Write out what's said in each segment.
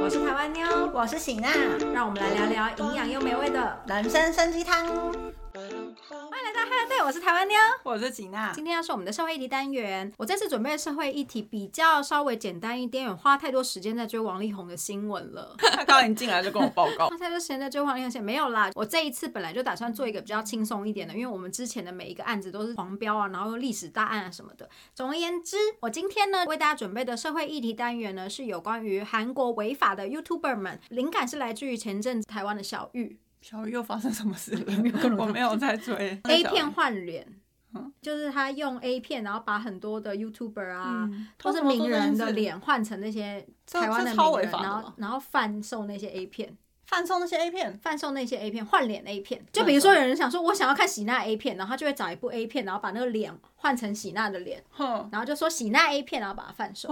我是台湾妞，我是喜娜，让我们来聊聊营养又美味的。人参参鸡汤。嗨 对，我是台湾妞。我是吉娜，今天要是我们的社会议题单元，我这次准备的社会议题比较稍微简单一点，有花太多时间在追王力宏的新闻了。他刚刚一进来就跟我报告花，太多时间在追王力宏线没有啦。我这一次本来就打算做一个比较轻松一点的，因为我们之前的每一个案子都是黄标啊，然后历史大案啊什么的。总而言之，我今天呢为大家准备的社会议题单元呢是有关于韩国违法的 YouTuber 们，灵感是来自于前阵子台湾的小玉小鱼又发生什么事了？没有我 我没有在追 A 片换脸。嗯就是他用 A 片，然后把很多的 YouTuber 啊，嗯或是名人的脸换成那些台湾的超名人，然后然后贩售那些 A 片。贩售那些 A 片，贩售那些 A 片，换脸 A 片，就比如说有人想说，我想要看喜娜 A 片，然后他就会找一部 A 片，然后把那个脸换成喜娜的脸，哼，然后就说喜娜 A 片，然后把它贩售。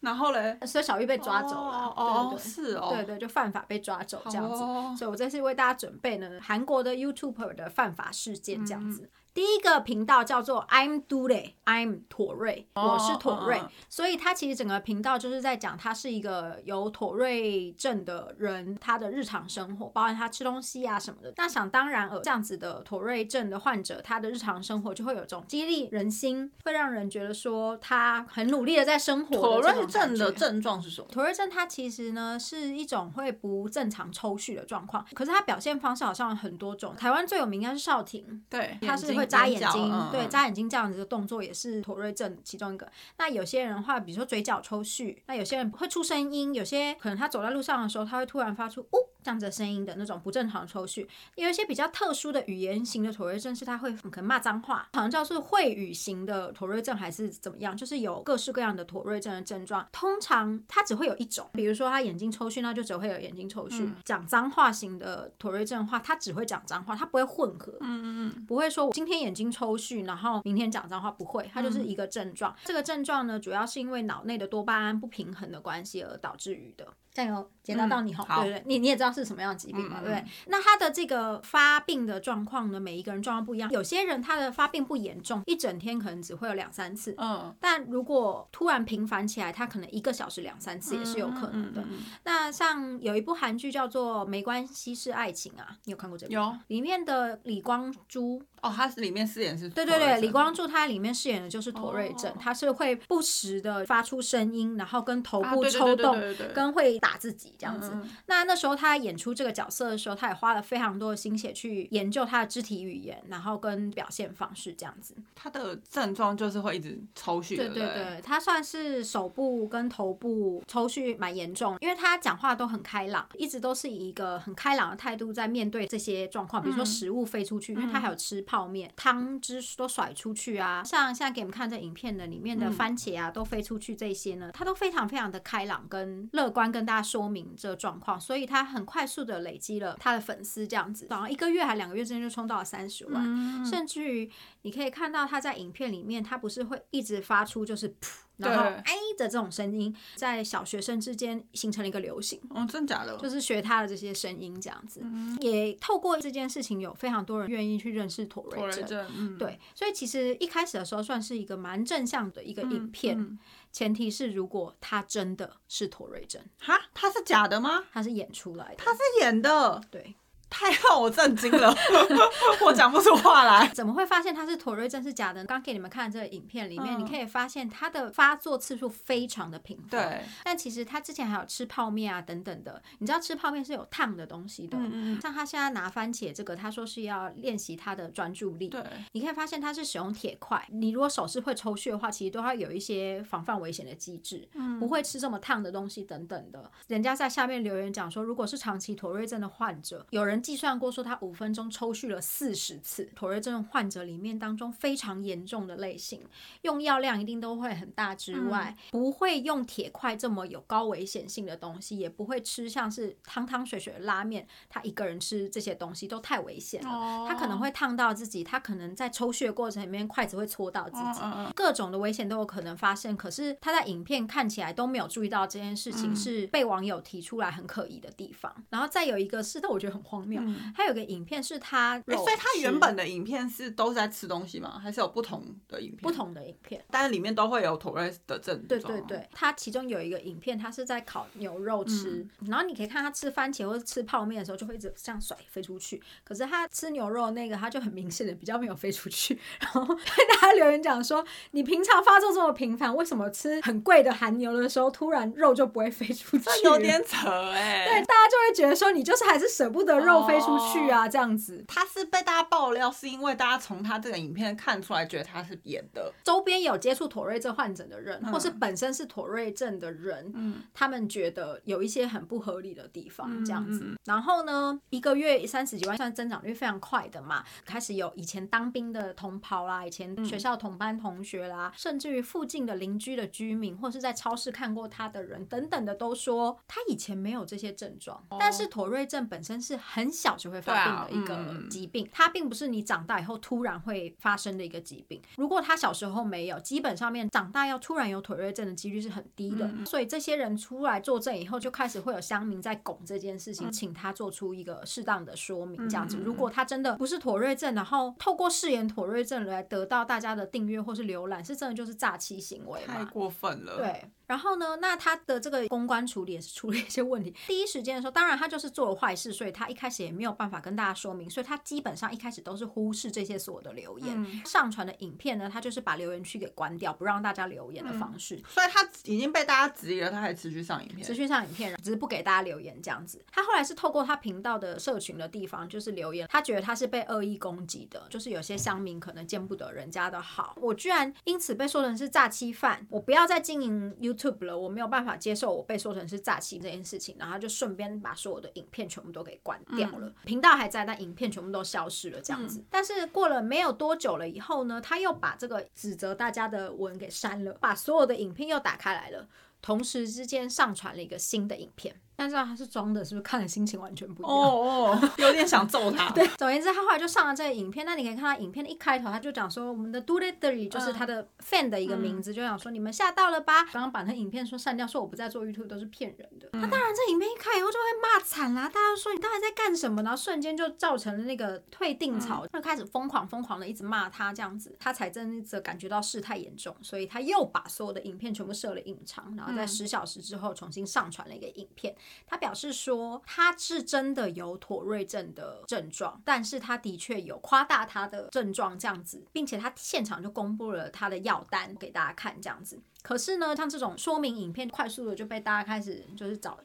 然后嘞，所以小玉被抓走了。哦哦，对对对是哦，对对，就犯法被抓走这样子。哦所以我这次为大家准备呢韩国的 YouTuber 的犯法事件这样嗯子。第一个频道叫做 I'm Dule，I'm 妥瑞，哦我是妥瑞，所以他其实整个频道就是在讲他是一个有妥瑞症的人，他的日常生活，包含他吃东西啊什么的。那想当然尔，这样子的妥瑞症的患者，他的日常生活就会有种激励人心，会让人觉得说他很努力的在生活的妥瑞症的症状是什么？妥瑞症它其实呢是一种会不正常抽搐的状况，可是它表现方式好像有很多种。台湾最有名应该是少婷，对，他是会眨眼睛，嗯嗯对眨眼睛这样子的动作也是妥瑞症其中一个。那有些人的话，比如说嘴角抽搐，那有些人会出声音，有些可能他走在路上的时候，他会突然发出呜这样子的声音的那种不正常的抽搐。有一些比较特殊的语言型的妥瑞症是他会可能骂脏话，好像叫做会语型的妥瑞症还是怎么样，就是有各式各样的妥瑞症的症状。通常他只会有一种，比如说他眼睛抽搐，那就只会有眼睛抽搐。讲脏话型的妥瑞症的话，他只会讲脏话，他不会混合。嗯嗯不会说我今天眼睛抽搐，然后明天讲脏话，不会，它就是一个症状。这个症状呢，主要是因为脑内的多巴胺不平衡的关系而导致于的。有解答到你哈、对不对？你你也知道是什么样的疾病嘛，嗯对不对？那他的这个发病的状况呢，每一个人状况不一样。有些人他的发病不严重，一整天可能只会有两三次。嗯，但如果突然频繁起来，他可能一个小时两三次也是有可能的。那像有一部韩剧叫做《没关系是爱情》啊，你有看过这部有？里面的李光洙哦，他是里面饰演是对对对，李光洙他里面饰演的就是妥瑞症，哦他是会不时的发出声音，然后跟头部抽动，对对对对跟会打自己这样子。那那时候他演出这个角色的时候，他也花了非常多的心血去研究他的肢体语言，然后跟表现方式这样子。他的症状就是会一直抽搐，对对对，他算是手部跟头部抽搐蛮严重，因为他讲话都很开朗，一直都是以一个很开朗的态度在面对这些状况，比如说食物飞出去，因为他还有吃泡面，汤汁都甩出去啊，像现在给你们看这影片的里面的番茄啊，都飞出去这些呢，他都非常非常的开朗跟乐观，跟大家说明这个状况，所以他很快速的累积了他的粉丝，这样子，然后一个月还两个月之间就冲到了三十万，嗯甚至于你可以看到他在影片里面，他不是会一直发出就是噗，然后对哎的这种声音，在小学生之间形成了一个流行。哦，真假的？就是学他的这些声音这样子，嗯也透过这件事情，有非常多人愿意去认识妥妥瑞症。对，所以其实一开始的时候算是一个蛮正向的一个影片，嗯前提是如果他真的是妥瑞珍，哈，他是假的吗？他是演出来的，他是演的，对，太让我震惊了，我讲不出话来。怎么会发现他是妥瑞症是假的？刚给你们看这个影片里面，嗯你可以发现他的发作次数非常的频繁。对，但其实他之前还有吃泡面啊等等的，你知道吃泡面是有烫的东西的。嗯嗯像他现在拿番茄这个，他说是要练习他的专注力。对，你可以发现他是使用铁块，你如果手是会抽血的话，其实都要有一些防范危险的机制，嗯不会吃这么烫的东西等等的。人家在下面留言讲说，如果是长期妥瑞症的患者，有人计算过说他五分钟抽搐了四十次。妥瑞症患者里面当中非常严重的类型，用药量一定都会很大之外，不会用铁块这么有高危险性的东西，也不会吃像是汤汤水水的拉面，他一个人吃这些东西都太危险了。哦他可能会烫到自己，他可能在抽血过程里面筷子会戳到自己，各种的危险都有可能发生。可是他在影片看起来都没有注意到这件事情，嗯是被网友提出来很可疑的地方。然后再有一个是，但我觉得很荒谬。他有个影片是他所以他原本的影片是都是在吃东西吗？还是有不同的影片？不，同的影片。但是里面都会有妥瑞的症状。对对对，他其中有一个影片，他是在烤牛肉吃，然后你可以看他吃番茄或者吃泡面的时候，就会一直这样甩飞出去。可是他吃牛肉那个，他就很明显的比较没有飞出去。然后被大家留言讲说，你平常发作这么频繁，为什么吃很贵的韩牛的时候，突然肉就不会飞出去？这有点扯哎、对，大家就会觉得说，你就是还是舍不得肉飞出去啊，这样子。他是被大家爆料，是因为大家从他这个影片看出来，觉得他是演的。周边有接触妥瑞症患者的人，或是本身是妥瑞症的人，嗯他们觉得有一些很不合理的地方，这样子。嗯嗯然后呢，一个月三十几万，算增长率非常快的嘛。开始有以前当兵的同袍啦，以前学校同班同学啦，甚至于附近的邻居的居民，或是在超市看过他的人等等的，都说他以前没有这些症状。但是妥瑞症本身是很小就会发病的一个疾病，它并不是你长大以后突然会发生的一个疾病。如果他小时候没有，基本上面长大要突然有妥瑞症的几率是很低的。所以这些人出来作证以后，就开始会有乡民在拱这件事情，请他做出一个适当的说明，这样子。如果他真的不是妥瑞症，然后透过饰演妥瑞症来得到大家的订阅或是浏览，是真的就是诈欺行为太？过分了。，对，然后呢，那他的这个公关处理也是出了一些问题。第一时间的时候，当然他就是做了坏事，所以他一开始也没有办法跟大家说明，所以他基本上一开始都是忽视这些所有的留言。上传的影片呢，他就是把留言区给关掉，不让大家留言的方式。所以他已经被大家质疑了，他还持续上影片。持续上影片，只是不给大家留言这样子。他后来是透过他频道的社群的地方，就是留言，他觉得他是被恶意攻击的，就是有些乡民可能见不得人家的好，我居然因此被说成是诈欺犯，我不要再经营 YouTube 了，我没有办法接受我被说成是诈欺这件事情，然后他就顺便把所有的影片全部都给关掉了，频道还在，但影片全部都消失了这样子。但是过了没有多久了以后呢，他又把这个指责大家的文给删了，把所有的影片又打开来了。同时之间上传了一个新的影片，但是他是装的，是不是看了心情完全不一样？哦哦，有点想揍他。对，总而言之，他后来就上了这个影片。那你可以看到影片的一开头，他就讲说我们的 Do It Three 就是他的 fan 的一个名字，就想说你们吓到了吧？刚刚把那影片说删掉，说我不再做 YouTube 都是骗人的。他当然这影片一开以后就会骂惨啦，大家都说你到底在干什么？然后瞬间就造成了那个退订潮，就开始疯狂疯狂的一直骂他这样子，他才真的感觉到事态严重，所以他又把所有的影片全部设了隐藏，然后在十小时之后重新上传了一个影片。他表示说他是真的有妥瑞症的症状，但是他的确有夸大他的症状这样子，并且他现场就公布了他的药单给大家看这样子。可是呢，像这种说明影片，快速的就被大家开始就是找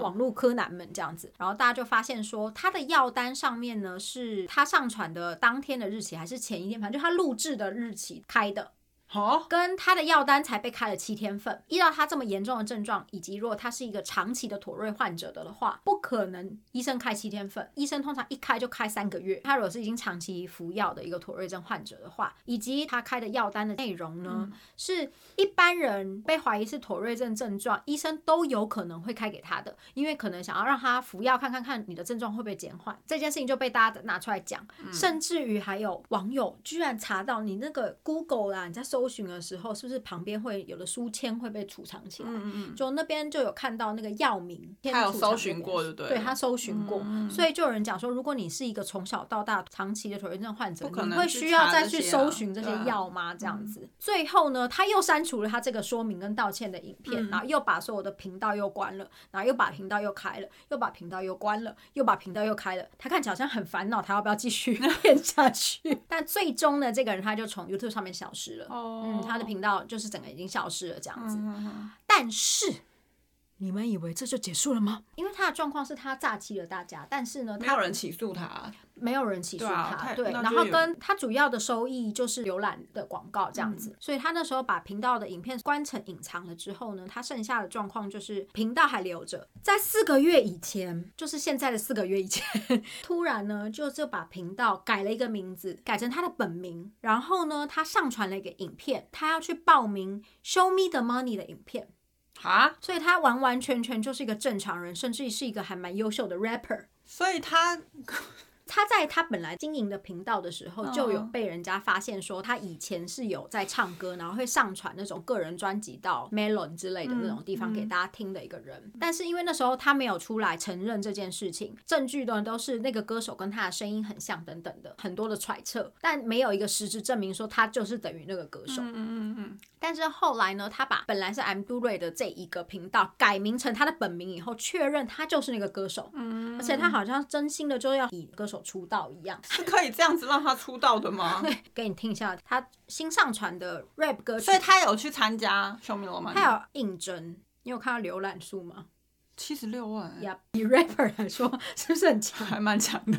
网络柯南们这样子，然后大家就发现说，他的药单上面呢是他上传的当天的日期还是前一天，反正就他录制的日期开的。好，跟他的药单才被开了七天份。依照他这么严重的症状，以及如果他是一个长期的妥瑞患者的的话，不可能医生开七天份，医生通常一开就开三个月。他如果是已经长期服药的一个妥瑞症患者的话，以及他开的药单的内容呢，是一般人被怀疑是妥瑞症症状，医生都有可能会开给他的，因为可能想要让他服药看看看你的症状会不会减缓。这件事情就被大家拿出来讲，甚至于还有网友居然查到你那个 Google 啦，你在搜寻的时候，是不是旁边会有的书签会被储藏起来？嗯嗯就那边就有看到那个药名，他有搜寻过那边就对对他搜寻过，嗯所以就有人讲说，如果你是一个从小到大长期的拖延症患者，你会需要再去搜寻这些药吗？这样子，最后呢，他又删除了他这个说明跟道歉的影嗯片，然后又把所有的频道又关了，然后又把频道又开了，又把频道又关了，又把频道又开了。他看起来好像很烦恼，他要不要继续 演下去？但最终呢，这个人他就从 YouTube 上面消失了。哦嗯，他的频道就是整个已经消失了这样子。但是你们以为这就结束了吗？因为他的状况是他诈欺了大家，但是呢，没他有人起诉他，没有人起诉对啊他，太对，然后跟他主要的收益就是浏览的广告这样子，嗯所以他那时候把频道的影片关成隐藏了之后呢，他剩下的状况就是频道还留着，在四个月以前，就是现在的四个月以前，突然呢就就把频道改了一个名字，改成他的本名，然后呢他上传了一个影片，他要去报名 Show Me the Money 的影片。哈，所以他完完全全就是一个正常人，甚至是一个还蛮优秀的 rapper。所以他他在他本来经营的频道的时候，就有嗯被人家发现说他以前是有在唱歌，然后会上传那种个人专辑到 Melon 之类的那种地方嗯给大家听的一个人。但是因为那时候他没有出来承认这件事情，证据的都是那个歌手跟他的声音很像等等的很多的揣测，但没有一个实质证明说他就是等于那个歌手。嗯嗯嗯但是后来呢，他把本来是 I'm Do Ray 的这一个频道改名成他的本名以后，确认他就是那个歌手，嗯，而且他好像真心的就要以歌手出道一样。是可以这样子让他出道的吗？给你听一下他新上传的 rap 歌曲，所以他有去参加《Show Me 罗曼》，他有应征。你有看到浏览数吗？七十六万，呀，以 rapper 来说，是不是很强？还蛮强的。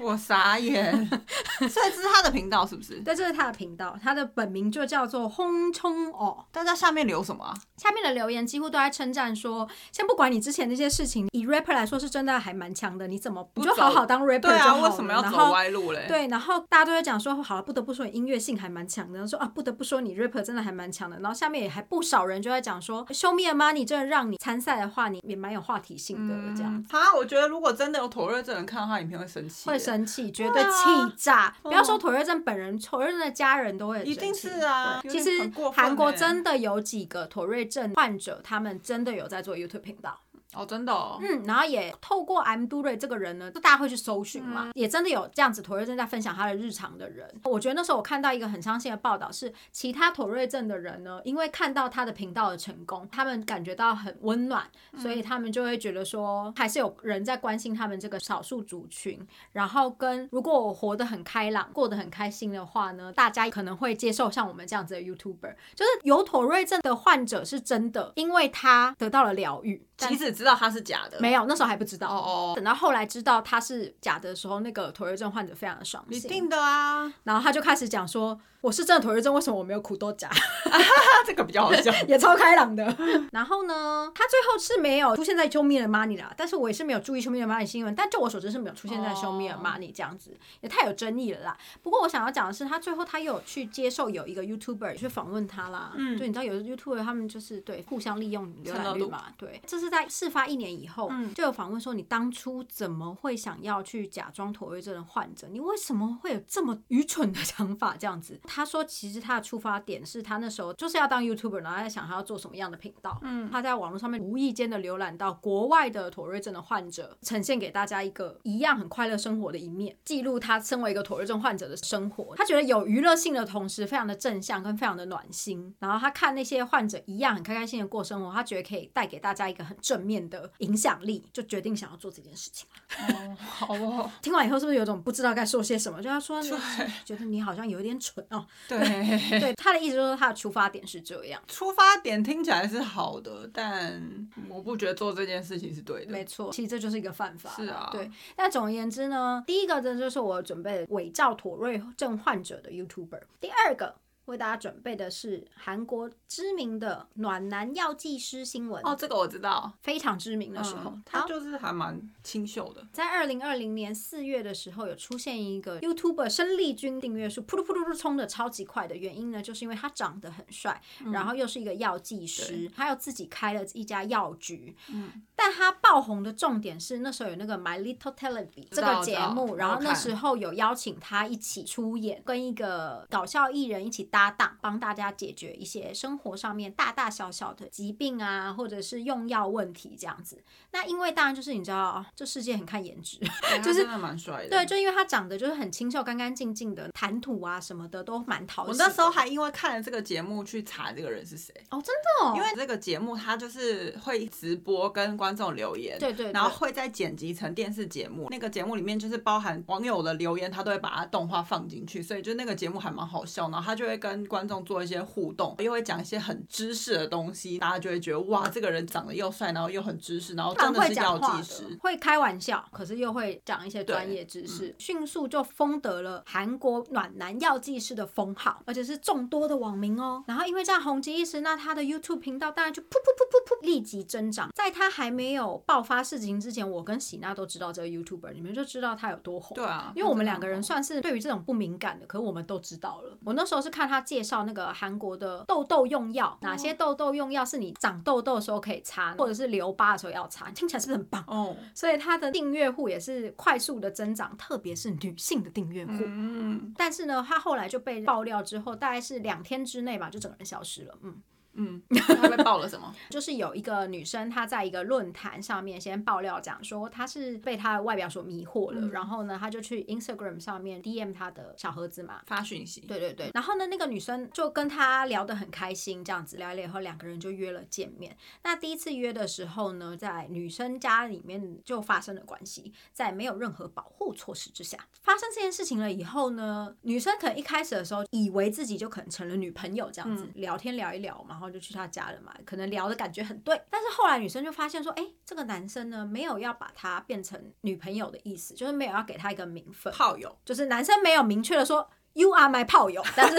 我傻眼，所以这是他的频道是不是？对，这是他的频道，他的本名就叫做轰冲哦。大家下面留什么啊？下面的留言几乎都在称赞说，先不管你之前那些事情，以 rapper 来说是真的还蛮强的，你怎么不就好好当 rapper 对啊，就好了为什么要走歪路嘞？对，然后大家都会讲说，好了，不得不说你音乐性还蛮强的，然后说啊，不得不说你 rapper 真的还蛮强的。然后下面也还不少人就在讲说，Show me a money 真的让你参赛的话，你也蛮有话题性的，这样嗯，啊，我觉得如果真的有妥瑞这人看到他影片会生气，会生气，绝对气炸。不要说哦妥瑞症本人，妥瑞症的家人都会很一定生气是啊其实韩国真的有几个妥瑞症患者，他们真的有在做 YouTube 频道。哦，真的哦，嗯，然后也透过 M 杜瑞这个人呢，就大家会去搜寻嘛，嗯也真的有这样子妥瑞症在分享他的日常的人。我觉得那时候我看到一个很伤心的报道，是其他妥瑞症的人呢，因为看到他的频道的成功，他们感觉到很温暖，所嗯以他们就会觉得说，还是有人在关心他们这个少数族群。然后跟如果我活得很开朗，过得很开心的话呢，大家可能会接受像我们这样子的 YouTuber，就是有妥瑞症的患者是真的，因为他得到了疗愈。但即使知道他是假的，没有，那时候还不知道。哦哦，等到后来知道他是假的时候，那个妥瑞症患者非常的爽心。一定的啊，然后他就开始讲说：“我是真的妥瑞症，为什么我没有苦豆荚？”他 这个比较好笑。也超开朗的。然后呢，他最后是没有出现在 Show Me the Money 啦，但是我也是没有注意 Show Me the Money 新闻，但就我所知是没有出现在 Show Me the 哦 Money 这样子，也太有争议了啦。不过我想要讲的是，他最后他又有去接受有一个 YouTuber 去访问他啦，嗯对，你知道有的 YouTuber 他们就是对互相利用浏览率嘛，对，这是在事发一年以后，嗯就有访问说你当初怎么会想要去假装妥瑞症的患者，你为什么会有这么愚蠢的想法这样子？他说其实他的出发点是他那时候就是要当 YouTuber，然后在想他要做什么样的频道，嗯他在网络上面无意间的浏览到国外的妥瑞症的患者，呈现给大家一个一样很快乐生活的一面，记录他身为一个妥瑞症患者的生活。他觉得有娱乐性的同时，非常的正向跟非常的暖心。然后他看那些患者一样很开开心的过生活，他觉得可以带给大家一个很正面的影响力，就决定想要做这件事情。哦，好哦，听完以后，是不是有种不知道该说些什么？就他说，对觉得你好像有点蠢哦。对，对，他的意思就是他的出发点是这样。出发点听起来是好的，但我不觉得做这件事情是对的。没错，其实这就是一个犯法。是啊对。那总而言之呢，第一个呢就是我准备伪造妥瑞症患者的 YouTuber，第二个为大家准备的是韩国知名的暖男药剂师新闻，哦，这个我知道。非常知名的时候，嗯他就是还蛮清秀的。在二零二零年四月的时候，有出现一个 YouTuber 生力军订阅数噗噜噗噜噜冲的超级快的原因呢，就是因为他长得很帅，然后又是一个药剂师，他又自己开了一家药局。嗯但他爆红的重点是那时候有那个 My Little Television 这个节目，然后那时候有邀请他一起出演，跟一个搞笑艺人一起搭档，帮大家解决一些生活上面大大小小的疾病啊，或者是用药问题这样子。那因为当然就是你知道，这世界很看颜值，就是真的蛮帅的。对，就因为他长得就是很清秀、干干净净的，谈吐啊什么的都蛮讨喜。我那时候还因为看了这个节目去查这个人是谁，哦，真的、哦，因为这个节目他就是会直播跟观众留言，对对对然后会再剪辑成电视节目。那个节目里面就是包含网友的留言，他都会把它动画放进去，所以就那个节目还蛮好笑。然后他就会跟观众做一些互动，又会讲一些很知识的东西，大家就会觉得哇，这个人长得又帅，然后又很知识，然后真的是药剂师。会开玩笑，可是又会讲一些专业知识，迅速就封得了韩国暖男药剂师的封号，而且是众多的网民哦。然后因为这样红极一时，那他的 YouTube 频道当然就噗噗噗噗噗立即增长。在他还没有爆发事情之前，我跟喜娜都知道这个 YouTuber，你们就知道他有多红。对啊因为我们两个人算是对于这种不敏感的，可是我们都知道了。我那时候是看他介绍那个韩国的痘痘用药，哪哦些痘痘用药是你长痘痘的时候可以擦，或者是留疤的时候要擦，听起来是不是很棒？哦，所以他的订阅户也是快速的增长，特别是女性的订阅户。嗯但是呢，他后来就被爆料之后，大概是两天之内吧，就整个人消失了。嗯，嗯，他被爆了什么？就是有一个女生，她在一个论坛上面先爆料讲说，她是被她的外表所迷惑了，然后呢，她就去 Instagram 上面 DM 她的小盒子嘛。发讯息，对对对，然后呢，那个女生就跟他聊得很开心，这样子聊一聊以后，两个人就约了见面。那第一次约的时候呢，在女生家里面就发生了关系，在没有任何保护措施之下。发生这件事情了以后呢，女生可能一开始的时候以为自己就可能成了女朋友这样子，聊天聊一聊，然后就去他家了嘛，可能聊的感觉很对。但是后来女生就发现说，哎，这个男生呢没有要把他变成女朋友的意思，就是没有要给他一个名分，炮友，就是男生没有明确的说 You are my 炮友，但是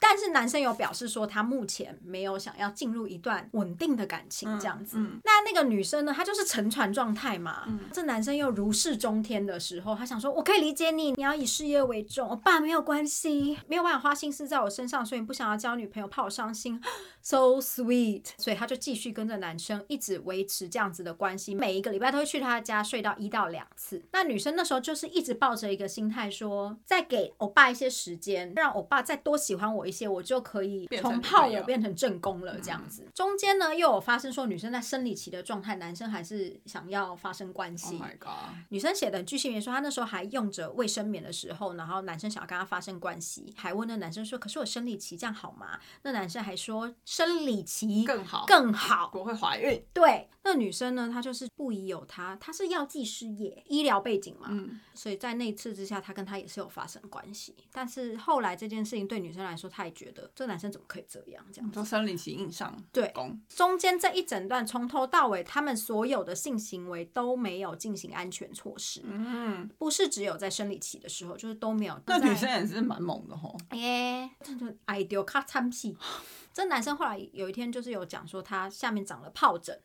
但是男生有表示说他目前没有想要进入一段稳定的感情这样子。嗯那那个女生呢，她就是沉船状态嘛。这男生又如释中天的时候，他想说我可以理解你，你要以事业为重，我爸没有关系，没有办法花心思在我身上，所以你不想要交女朋友，怕我伤心。So sweet，所以他就继续跟着男生一直维持这样子的关系，每一个礼拜都会去他家睡到一到两次。那女生那时候就是一直抱着一个心态说，再给欧巴一些时间，让我爸再多喜欢我一些，我就可以从炮友友变成正宫了这样子。中间呢又有发生说女生在生理期的状态，男生还是想要发生关系。Oh my god！女生写的很具细明说，她那时候还用着卫生棉的时候，然后男生想要跟她发生关系，还问那男生说：“可是我生理期这样好吗？”那男生还说：“生理期更好更好。我会怀孕，”对，那女生呢，她就是不疑有他，她是药剂师业，医疗背景嘛，嗯，所以在那一次之下，她跟他也是有发生关系。但是后来这件事情对女生来说，她也觉得这个男生怎么可以这样这样子。都生理期硬上对攻，中间这一整段从头到尾，他们所有的性行为都没有进行安全措施，嗯，不是只有在生理期的时候，就是都没有。那女生也是蛮猛的吼，耶，这就爱丢卡参屁。这男生后来有一天就是有讲说他下面长了疱疹，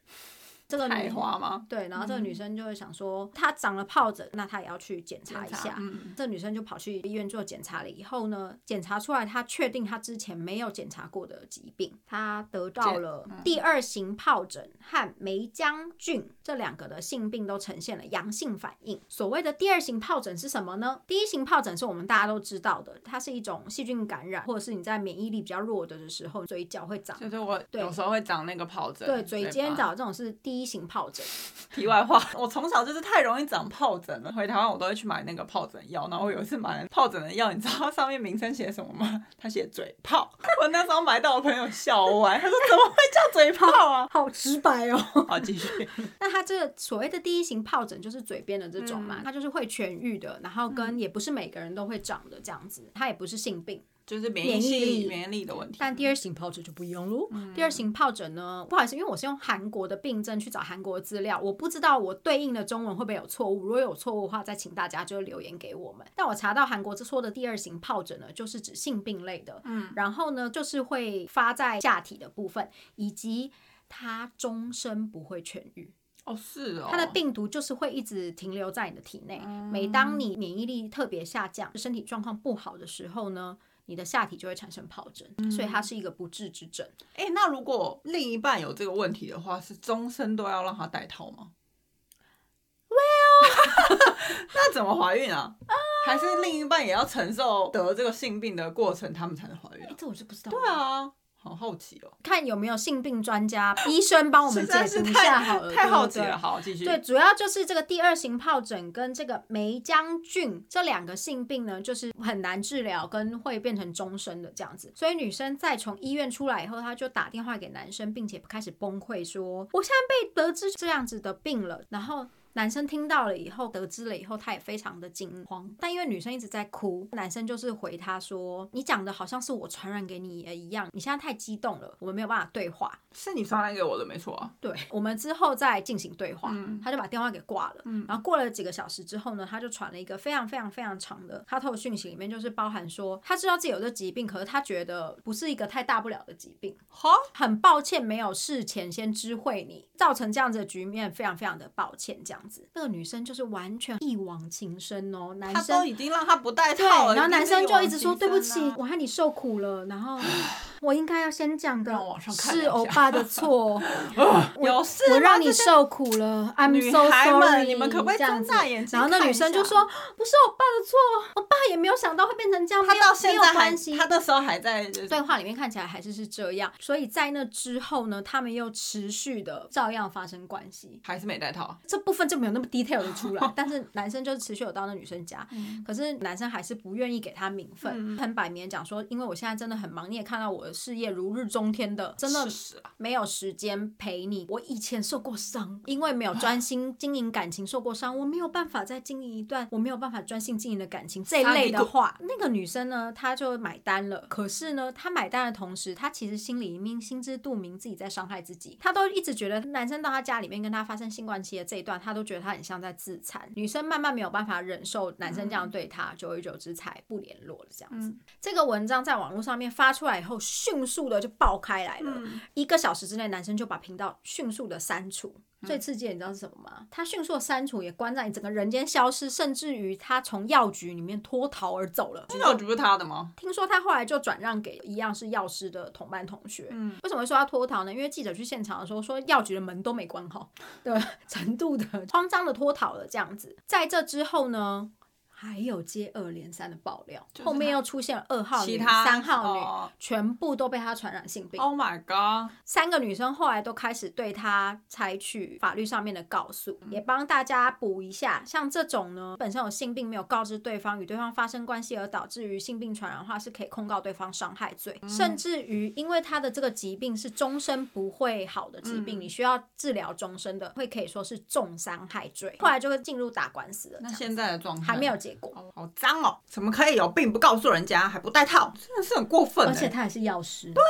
这个开女花吗？对，然后这个女生就会想说，她长了疱疹，那她也要去检查一下。嗯这女生就跑去医院做检查了，以后呢，检查出来她确定她之前没有检查过的疾病，她得到了嗯第二型疱疹和梅浆菌这两个的性病都呈现了阳性反应。所谓的第二型疱疹是什么呢？第一型疱疹是我们大家都知道的，它是一种细菌感染，或者是你在免疫力比较弱的时候，嘴角会长。就是我对有时候会长那个疱疹，对，嘴尖巴。角这种是第一型疱疹。题外话，我从小就是太容易长疱疹了，回台湾我都会去买那个疱疹药。然后我有一次买了疱疹的药，你知道它上面名称写什么吗？它写嘴泡。我那时候买到，我朋友笑歪，他说怎么会叫嘴泡啊？好直白哦。好，继续。那它这个所谓的第一型疱疹就是嘴边的这种嗯嘛，它就是会痊愈的，然后跟也不是每个人都会长的这样子，它也不是性病。就是免疫力力、免疫力的问题。但第二型疱疹就不一样喽。嗯第二型疱疹呢，不好意思，因为我是用韩国的病症去找韩国的资料，我不知道我对应的中文会不会有错误。如果有错误的话，再请大家就留言给我们。但我查到韩国这说的第二型疱疹呢，就是指性病类的，嗯，然后呢，就是会发在下体的部分，以及它终身不会痊愈。哦，是哦，它的病毒就是会一直停留在你的体内。每当你免疫力特别下降、身体状况不好的时候呢，你的下体就会产生疱疹，所以它是一个不治之症。哎、那如果另一半有这个问题的话，是终身都要让他戴套吗？Well，那怎么怀孕啊？还是另一半也要承受得这个性病的过程，他们才能怀孕？这我就不知道。对，啊，好好奇哦，看有没有性病专家、医生帮我们解释一下好了。太好奇了。好，继续。对，主要就是这个第二型疱疹跟这个梅浆菌这两个性病呢，就是很难治疗，跟会变成终身的这样子。所以女生在从医院出来以后，她就打电话给男生，并且开始崩溃说：“我现在被得知这样子的病了。”然后。男生听到了以后，得知了以后，他也非常的惊慌。但因为女生一直在哭，男生就是回她说：“你讲的好像是我传染给你也一样，你现在太激动了，我们没有办法对话。”是你传染给我的，没错啊。对，我们之后再进行对话。嗯他就把电话给挂了。然后过了几个小时之后呢，他就传了一个非常非常非常长的他透讯息，里面就是包含说他知道自己有这疾病，可是他觉得不是一个太大不了的疾病。哈，很抱歉没有事前先知会你，造成这样子的局面，非常非常的抱歉这样样子。那个女生就是完全一往情深哦，男他生都已经让他不带，套了，然后男生就一直说对不起，我害你受苦了，然后 我应该要先讲的是欧巴的错，有事我让你受苦了，I'm so sorry，你们可不可以这样子睁大眼睛。然后那女生就说不是欧巴的错，欧巴也没有想到会变成这样，他到现在还他那时候还在对话里面看起来还是是这样，所以在那之后呢，他们又持续的照样发生关系。还是没带套，这部分就没有那么 detail 的出来，但是男生就是持续有到那女生家，嗯。可是男生还是不愿意给他名分，很摆明讲说，因为我现在真的很忙，你也看到我的事业如日中天的，真的没有时间陪你。我以前受过伤，因为没有专心经营感情受过伤，我没有办法再经营一段我没有办法专心经营的感情这一类的话，那个女生呢，她就买单了。可是呢，她买单的同时，她其实心里明心知肚明自己在伤害自己，她都一直觉得男生到她家里面跟她发生性关系的这一段，她都觉得他很像在自残。女生慢慢没有办法忍受男生这样对她，久而久之才不联络了这样子。这个文章在网络上面发出来以后，迅速的就爆开来了。一个小时之内，男生就把频道迅速的删除。最刺激的你知道是什么吗？他迅速的删除，也关在你整个人间消失，甚至于他从药局里面脱逃而走了。这个不是他的吗？听说他后来就转让给一样是药师的同班同学。嗯，为什么会说他脱逃呢？因为记者去现场的时候说，药局的门都没关好 的程度的慌张的脱逃了这样子。在这之后呢？还有接二连三的爆料，是后面又出现了二号女、三号女，哦全部都被他传染性病。Oh my god！三个女生后来都开始对他采取法律上面的告诉，也帮大家补一下。像这种呢，本身有性病没有告知对方，与对方发生关系而导致于性病传染的话，是可以控告对方伤害罪，甚至于因为他的这个疾病是终身不会好的疾病，你需要治疗终身的，会可以说是重伤害罪。后来就会进入打官司了。那现在的状态还没有结果。好好脏哦！怎么可以有病不告诉人家，还不戴套？真的是很过分欸。而且他还是药师，对啊，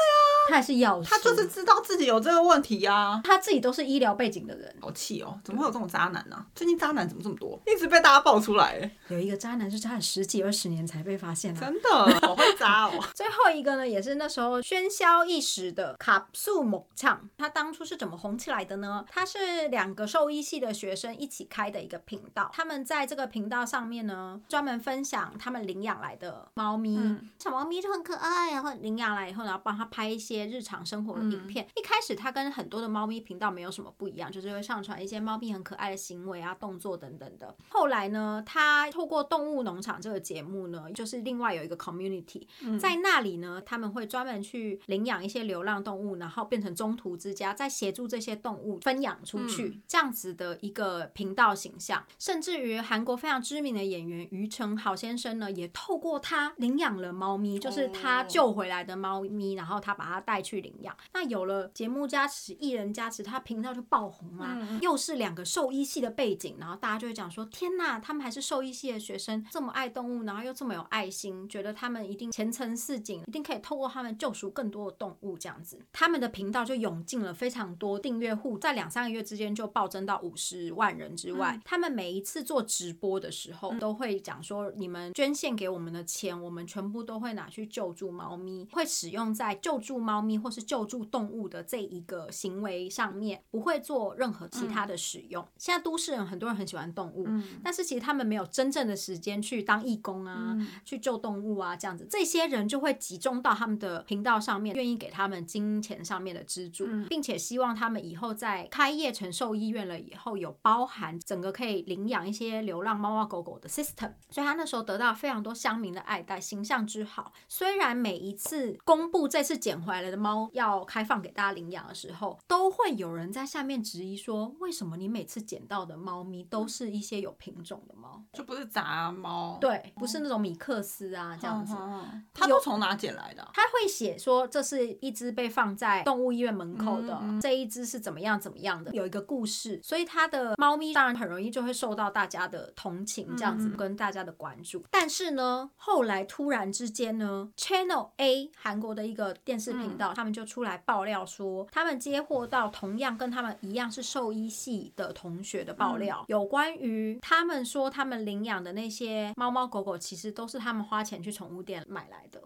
他还是药师，他就是知道自己有这个问题呀、他自己都是医疗背景的人。好气哦！怎么会有这种渣男呢、最近渣男怎么这么多？一直被大家爆出来，有一个渣男是渣了十几二十年才被发现的、真的好会渣哦！最后一个呢，也是那时候喧嚣一时的卡素猛唱，他当初是怎么红起来的呢？他是两个兽医系的学生一起开的一个频道，他们在这个频道上面呢，专门分享他们领养来的猫咪，小猫咪就很可爱，然后领养来以后，然后帮他拍一些日常生活的影片。一开始他跟很多的猫咪频道没有什么不一样，就是会上传一些猫咪很可爱的行为啊、动作等等的。后来呢，他透过动物农场这个节目呢，就是另外有一个 community，在那里呢，他们会专门去领养一些流浪动物，然后变成中途之家，再协助这些动物分养出去，这样子的一个频道形象。甚至于韩国非常知名的演员于承好先生呢，也透过他领养了猫咪，就是他救回来的猫咪，然后他把它带去领养。那有了节目加持、艺人加持，他频道就爆红啊！又是两个兽医系的背景，然后大家就会讲说：天呐，他们还是兽医系的学生，这么爱动物，然后又这么有爱心，觉得他们一定前程似锦，一定可以透过他们救赎更多的动物。这样子，他们的频道就涌进了非常多订阅户，在两三个月之间就暴增到五十万人之外。他们每一次做直播的时候，都会讲说：你们捐献给我们的钱，我们全部都会拿去救助猫咪，会使用在救助猫咪或是救助动物的这一个行为上面，不会做任何其他的使用。现在都市人很多人很喜欢动物，但是其实他们没有真正的时间去当义工啊，去救动物啊，这样子，这些人就会集中到他们的频道上面，愿意给他们金钱上面的资助，并且希望他们以后在开业成兽医院了以后，有包含整个可以领养一些流浪猫猫狗狗的 system。所以他那时候得到非常多乡民的爱戴，形象之好。虽然每一次公布这次捡回来的猫要开放给大家领养的时候，都会有人在下面质疑说，为什么你每次捡到的猫咪都是一些有品种的猫？就不是杂猫，对，不是那种米克斯啊这样子。嗯，他都从哪捡来的啊、他会写说这是一只被放在动物医院门口的，这一只是怎么样怎么样的，有一个故事，所以它的猫咪当然很容易就会受到大家的同情，这样子跟大家的关注。但是呢，后来突然之间呢，Channel A 韩国的一个电视频道，他们就出来爆料说，他们接获到同样跟他们一样是兽医系的同学的爆料，有关于他们说他们领养的那些猫猫狗狗，其实都是他们花钱去宠物店买来的。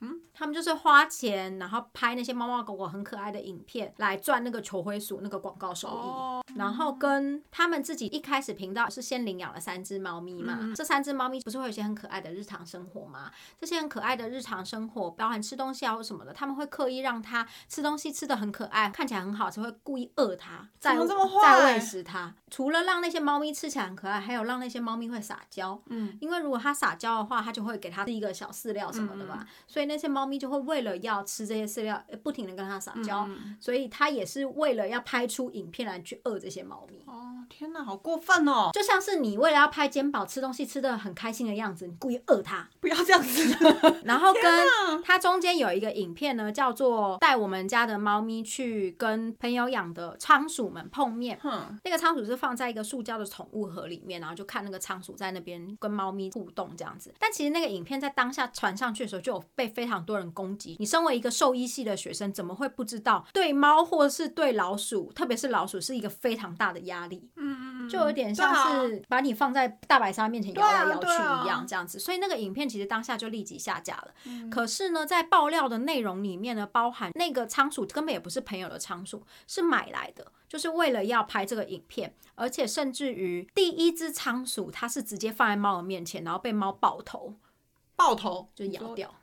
嗯，他们就是花钱，然后拍那些猫猫狗狗很可爱的影片，来赚那个球灰鼠那个广告收益。哦，然后跟他们自己一开始频道是先领养了三只猫咪嘛，嗯这三只猫咪不是会有一些很可爱的日常生活吗？这些很可爱的日常生活，包含吃东西啊或什么的，他们会刻意让它吃东西吃的很可爱，看起来很好吃，会故意饿它，再再喂食它。除了让那些猫咪吃起来很可爱，还有让那些猫咪会撒娇。嗯，因为如果它撒娇的话，它就会给它一个小饲料什么的嗯嘛，所以那些猫咪就会为了要吃这些饲料，呃不停的跟它撒娇。嗯所以它也是为了要拍出影片来去饿这些猫咪。哦，天哪，好过分哦！就像是你为了要拍肩膀吃东西吃的很开心的样子，你故意饿它，不要这样子。然后跟它中间有一个影片呢，叫做带我们家的猫咪去跟朋友养的仓鼠们碰面。哼，那个仓鼠是放在一个塑胶的宠物盒里面，然后就看那个仓鼠在那边跟猫咪互动这样子。但其实那个影片在当下传上去的时候，就有被非常多人攻击。你身为一个兽医系的学生，怎么会不知道对猫或是对老鼠，特别是老鼠是一个非常大的压力？嗯嗯，就有点像是把你放在大白鲨面前摇来摇去一样，这样子。所以那个影片其实当下就立即下架了。嗯可是呢，在爆料的内容里面呢，包含那个仓鼠根本也不是朋友的仓鼠，是买来的，就是为了要拍这个影片，而且甚至于第一只仓鼠它是直接放在猫的面前，然后被猫爆头爆头就咬。掉。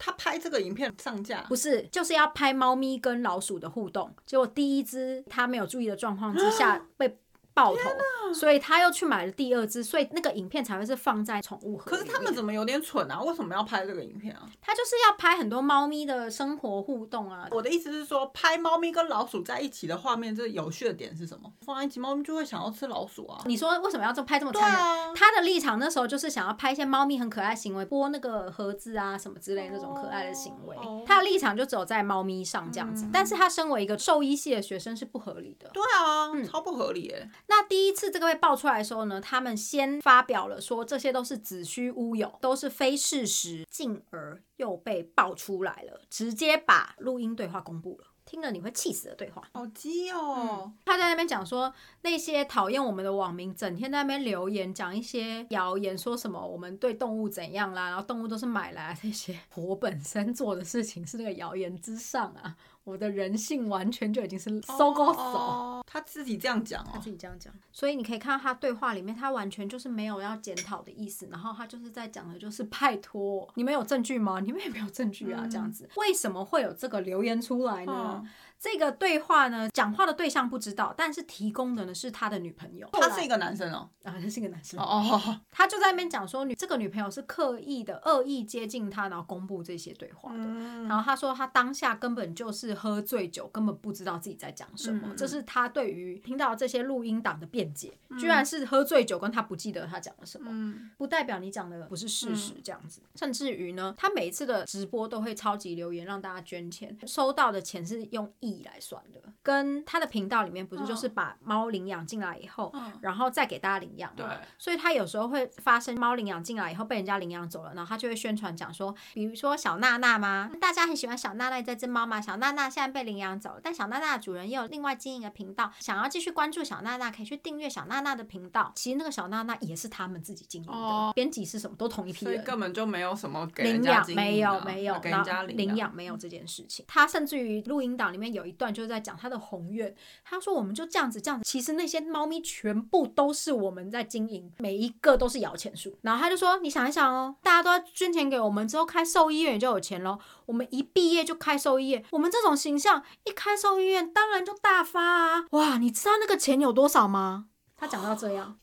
他拍这个影片上架，不是，就是要拍猫咪跟老鼠的互动。结果第一只它没有注意的状况之下 被爆头，所以他又去买了第二只，所以那个影片才会是放在宠物盒。可是他们怎么有点蠢啊？为什么要拍这个影片啊？他就是要拍很多猫咪的生活互动啊。我的意思是说，拍猫咪跟老鼠在一起的画面，这有趣的点是什么？放在一起，猫咪就会想要吃老鼠啊。你说为什么要这么拍这么对残忍？啊，他的立场那时候就是想要拍一些猫咪很可爱的行为，剥那个盒子啊什么之类那种可爱的行为。哦他的立场就只有在猫咪上这样子，但是他身为一个兽医系的学生是不合理的。对啊，嗯超不合理耶。那第一次这个被爆出来的时候呢，他们先发表了说这些都是子虚乌有，都是非事实，进而又被爆出来了，直接把录音对话公布了。听了你会气死的对话。好鸡哦，他在那边讲说，那些讨厌我们的网民整天在那边留言，讲一些谣言，说什么我们对动物怎样啦，然后动物都是买来的这些，我本身做的事情是那个谣言之上啊，我的人性完全就已经是搜狗手。哦他自己这样讲哦他自。己这样讲，所以你可以看到他对话里面，他完全就是没有要检讨的意思，然后他就是在讲的就是拜托，你们有证据吗？你们也没有证据啊，这样子，为什么会有这个留言出来呢？嗯这个对话呢，讲话的对象不知道，但是提供的呢是他的女朋友。他是一个男生哦。啊，他是一个男生哦，哦，他就在那边讲说，女这个女朋友是刻意的、恶意接近他，然后公布这些对话的。嗯然后他说，他当下根本就是喝醉酒，根本不知道自己在讲什么。嗯这是他对于听到这些录音档的辩解，居然是喝醉酒跟他不记得他讲了什么。嗯，不代表你讲的不是事实，这样子。甚至于呢，他每一次的直播都会超级留言让大家捐钱，收到的钱是用亿来算的。跟他的频道里面不是就是把猫领养进来以后，嗯然后再给大家领养嘛对，所以他有时候会发生猫领养进来以后被人家领养走了，然后他就会宣传讲说，比如说小娜娜吗？大家很喜欢小娜娜这只猫嘛，小娜娜现在被领养走了，但小娜娜的主人也有另外经营的频道，想要继续关注小娜娜，可以去订阅小娜娜的频道。其实那个小娜娜也是他们自己经营的，哦编辑是什么都同一批所以人。根本就没有什么给人领养没有啊没有，给然后人家领养没有这件事情。他甚至于录音档里面有有一段就是在讲他的宏愿，他说我们就这样子这样子，其实那些猫咪全部都是我们在经营，每一个都是摇钱树。然后他就说你想一想哦，大家都要捐钱给我们，之后开兽医院也就有钱喽。我们一毕业就开兽医院，我们这种形象一开兽医院当然就大发啊！哇，你知道那个钱有多少吗？他讲到这样，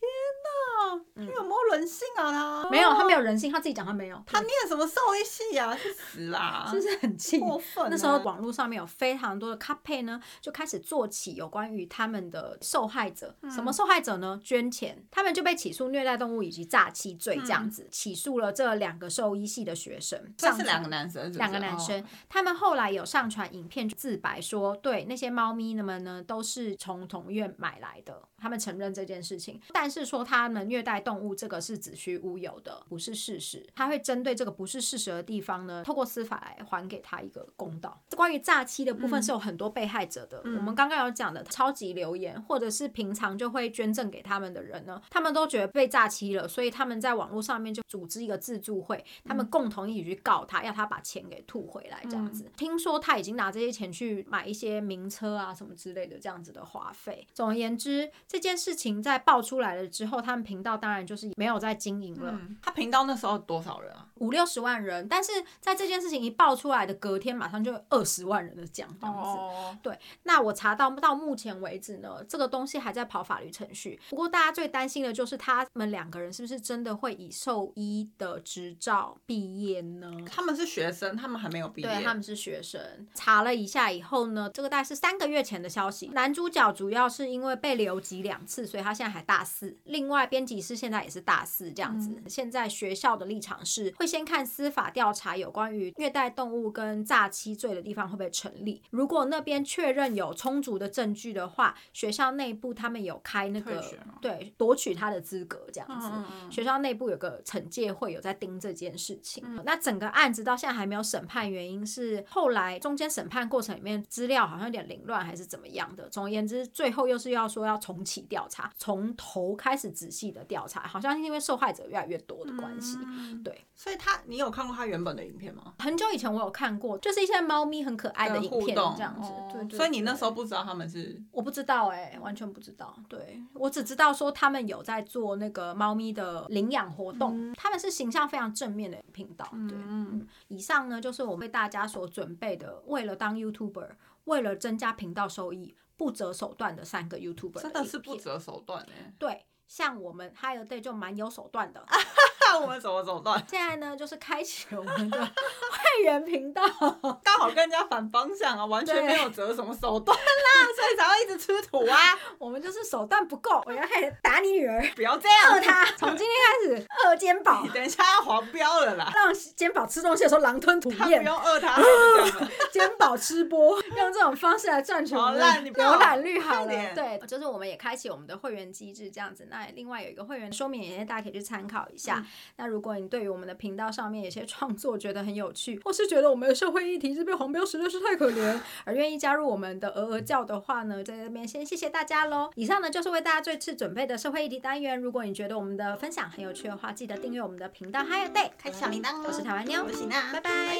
他有没有人性啊？他没有，他没有人性，他自己讲他没有，他念什么兽医系啊？去死啦！是不是很气？过分啊。那时候网络上面有非常多的 c 配呢，就开始做起有关于他们的受害者，嗯什么受害者呢？捐钱，他们就被起诉虐待动物以及诈欺罪这样子，起诉了这两个兽医系的学生。上传这是两个男生是不是，两个男生，哦他们后来有上传影片自白说，对那些猫咪们呢都是从同院买来的，他们承认这件事情，但是说他们虐待动物这个是子虚乌有的，不是事实。他会针对这个不是事实的地方呢，透过司法来还给他一个公道。关于诈欺的部分是有很多被害者的，我们刚刚有讲的超级留言，或者是平常就会捐赠给他们的人呢，他们都觉得被诈欺了，所以他们在网络上面就组织一个自助会，他们共同一起去告他，要他把钱给吐回来这样子。听说他已经拿这些钱去买一些名车啊什么之类的这样子的花费。总而言之，这件事情在爆出来了之后，他们频道当然就是没有在经营了，他频道那时候多少人啊？五六十万人。但是在这件事情一爆出来的隔天，马上就二十万人的讲这样子。哦，对，那我查到到目前为止呢，这个东西还在跑法律程序。不过大家最担心的就是他们两个人是不是真的会以兽医的执照毕业呢？他们是学生，他们还没有毕业。对，他们是学生。查了一下以后呢，这个大概是三个月前的消息。男主角主要是因为被留级两次，所以他现在还大四。另外，编辑师现在也是大四这样子。现在学校的立场是会先看司法调查有关于虐待动物跟诈欺罪的地方会不会成立。如果那边确认有充足的证据的话，学校内部他们有开那个对夺取他的资格这样子。嗯嗯嗯学校内部有个惩戒会有在盯这件事情。那整个案子到现在还没有审判，原因是后来中间审判过程里面资料好像有点凌乱，还是怎么样的。总而言之，最后又是要说要重启调查，从头开始仔细的调查，好像是因为受害者越来越多的关系。嗯对，所以他，你有看过他原本的影片吗？很久以前我有看过，就是一些猫咪很可爱的影片这样子。哦对对所以你那对时候不知道他们是我不知道哎、完全不知道。对我只知道说他们有在做那个猫咪的领养活动，他们是形象非常正面的频道。对，嗯，以上呢就是我为大家所准备的，为了当 YouTuber，为了增加频道收益，不择手段的三个 YouTuber 真的是不择手段哎。对。像我们 Higher Day 就蛮有手段的，那我们怎么手段？现在呢就是开启我们的 会员频道，刚好跟人家反方向啊，完全对没有折什么手段 啦，所以才会一直吃土啊！我们就是手段不够，我要开始打你女儿，不要这样，饿她，从今天开始饿肩膀 你，等一下要黄标了啦！让肩膀吃东西的时候狼吞吐咽不，用饿他，他就这样了肩膀吃播，用这种方式来赚取我们的好烂你不要浏览率好了。对，就是我们也开启我们的会员机制这样子。那另外有一个会员说明也大家可以去参考一下。那如果你对于我们的频道上面有些创作觉得很有趣，或是觉得我们的社会议题是被黄标实在是太可怜，而愿意加入我们的鹅鹅叫的话呢，在这边先谢谢大家喽。以上呢就是为大家这次准备的社会议题单元。如果你觉得我们的分享很有趣的话，记得订阅我们的频道，还有 day 开小铃铛哦我是台湾妞，我是喜娜拜拜。